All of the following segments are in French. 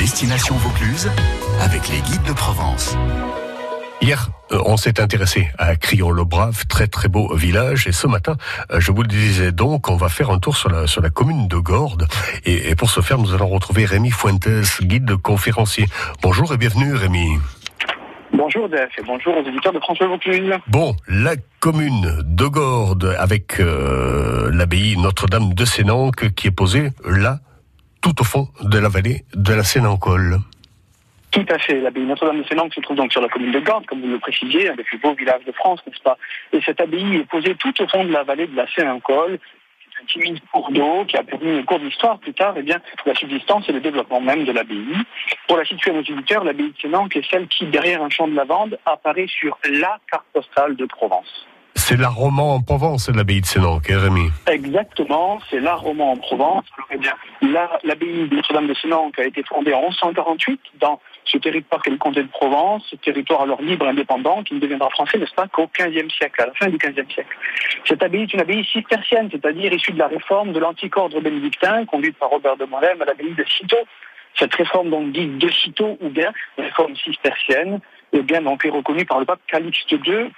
Destination Vaucluse avec les guides de Provence. Hier, euh, on s'est intéressé à Crillon-le-Brave, très très beau village. Et ce matin, euh, je vous le disais donc, on va faire un tour sur la, sur la commune de Gordes. Et, et pour ce faire, nous allons retrouver Rémi Fuentes, guide conférencier. Bonjour et bienvenue Rémi. Bonjour Def et bonjour aux éditeurs de François Vaucluse. Bon, la commune de Gordes avec euh, l'abbaye Notre-Dame de Sénanque qui est posée là, tout au fond de la vallée de la Sénancole. Tout à fait. L'abbaye Notre-Dame de Sénanque se trouve donc sur la commune de Gordes, comme vous le précisiez, un des plus beaux villages de France, n'est-ce pas? Et cette abbaye est posée tout au fond de la vallée de la Sénancole. Un timide cours d'eau qui a permis au cours de l'histoire plus tard eh bien, la subsistance et le développement même de l'abbaye. Pour la situer à nos auditeurs, l'abbaye de Sénanque est celle qui, derrière un champ de lavande, apparaît sur la carte postale de Provence. C'est la roman en Provence, l'abbaye de Sénanque, hein, Rémi Exactement, c'est la roman en Provence. Eh l'abbaye de Notre-Dame de Sénanque a été fondée en 1148 dans ce territoire qu'est le comté de Provence, ce territoire alors libre indépendant qui ne deviendra français, n'est-ce pas, qu'au XVe siècle, à la fin du XVe siècle. Cette abbaye est une abbaye cistercienne, c'est-à-dire issue de la réforme de l'antique ordre bénédictin, conduite par Robert de Molem à l'abbaye de Cîteaux. Cette réforme, donc dite de Cîteaux, ou bien réforme cistercienne, est bien donc est reconnue par le pape Calixte II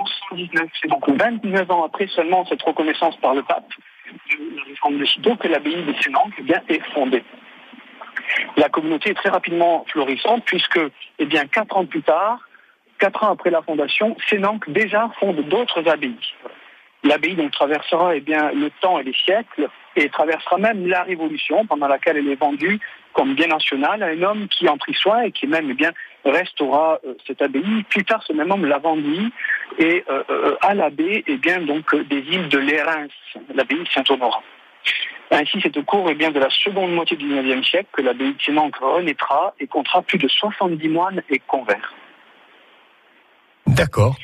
en 1119. C'est donc 29 ans après seulement cette reconnaissance par le pape de la réforme de Cîteaux que l'abbaye de Sénanque eh bien, est fondée. La communauté est très rapidement florissante puisque, eh bien, quatre ans plus tard, quatre ans après la fondation, Sénanque déjà fonde d'autres abbayes. L'abbaye traversera eh le temps et les siècles et traversera même la Révolution pendant laquelle elle est vendue comme bien national à un homme qui en prit soin et qui même eh bien, restaura euh, cette abbaye. Plus tard, ce même homme la vendit et euh, euh, à l'abbé eh bien, donc, des îles de l'Érins, l'abbaye Saint-Honorat. Ainsi, c'est au cours bien, de la seconde moitié du XIXe siècle que l'abbaye de Sénanque renaîtra et comptera plus de 70 moines et convers. D'accord.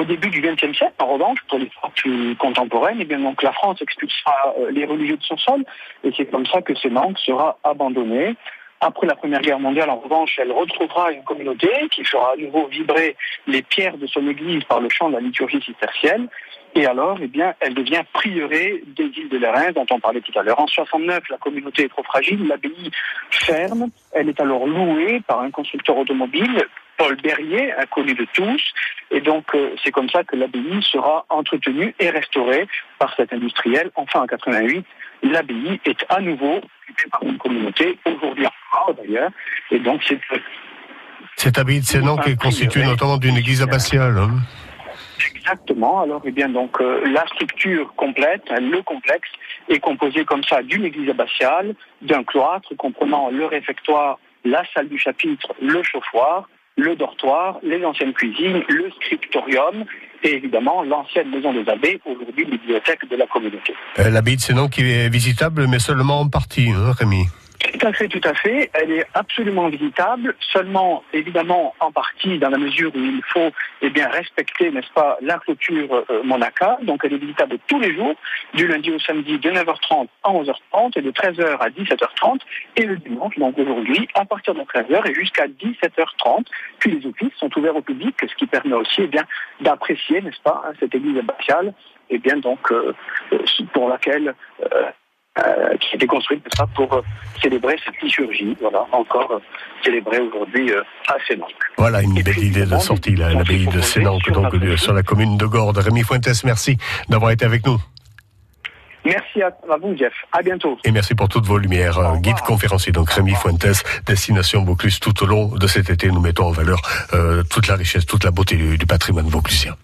Au, début du XXe siècle, en revanche, pour l'histoire plus contemporaine, eh bien, donc, la France expulsera les religieux de son sol et c'est comme ça que Sénanque sera abandonnée. Après la Première Guerre mondiale, en revanche, elle retrouvera une communauté qui fera à nouveau vibrer les pierres de son église par le chant de la liturgie cistercienne. Et alors, eh bien, elle devient prieuré des îles de l'Airain, dont on parlait tout à l'heure. En 69, la communauté est trop fragile, l'abbaye ferme. Elle est alors louée par un constructeur automobile, Paul Berrier, inconnu de tous. Et donc, euh, c'est comme ça que l'abbaye sera entretenue et restaurée par cet industriel. Enfin, en 88, l'abbaye est à nouveau occupée par une communauté, aujourd'hui encore d'ailleurs. Et donc, c'est... Cette abbaye de Sénan qui est constituée notamment d'une église abbatiale. Hein Exactement. Alors, eh bien, donc, euh, la structure complète, hein, le complexe, est composé comme ça d'une église abbatiale, d'un cloître comprenant le réfectoire, la salle du chapitre, le chauffoir, le dortoir, les anciennes cuisines, le scriptorium et évidemment l'ancienne maison des abbés, aujourd'hui bibliothèque de la communauté. Euh, L'abbaye de Sénan qui est visitable, mais seulement en partie, hein, Rémi? Tout à fait, tout à fait. Elle est absolument visitable, seulement évidemment en partie dans la mesure où il faut eh bien, respecter, n'est-ce pas, la clôture euh, monacale. Donc elle est visitable tous les jours, du lundi au samedi de 9h30 à 11h30 et de 13h à 17h30 et le dimanche, donc aujourd'hui, à partir de 13h et jusqu'à 17h30. Puis les offices sont ouverts au public, ce qui permet aussi eh bien, d'apprécier, n'est-ce pas, hein, cette église abbatiale, et eh bien donc euh, pour laquelle euh, euh, qui a été construite ça, pour euh, célébrer cette liturgie. Voilà, encore euh, célébrée aujourd'hui à Sénanque. Voilà une belle idée de sortie, l'abbaye de Sénanque, donc sur la commune de Gordes. Rémi Fuentes, merci d'avoir été avec nous. Merci à, vous, Jeff. À bientôt. Et merci pour toutes vos lumières. Guide conférencier, donc Rémi Fuentes, Destination Vaucluse. Tout au long de cet été, nous mettons en valeur euh, toute la richesse, toute la beauté du, du patrimoine vauclusien.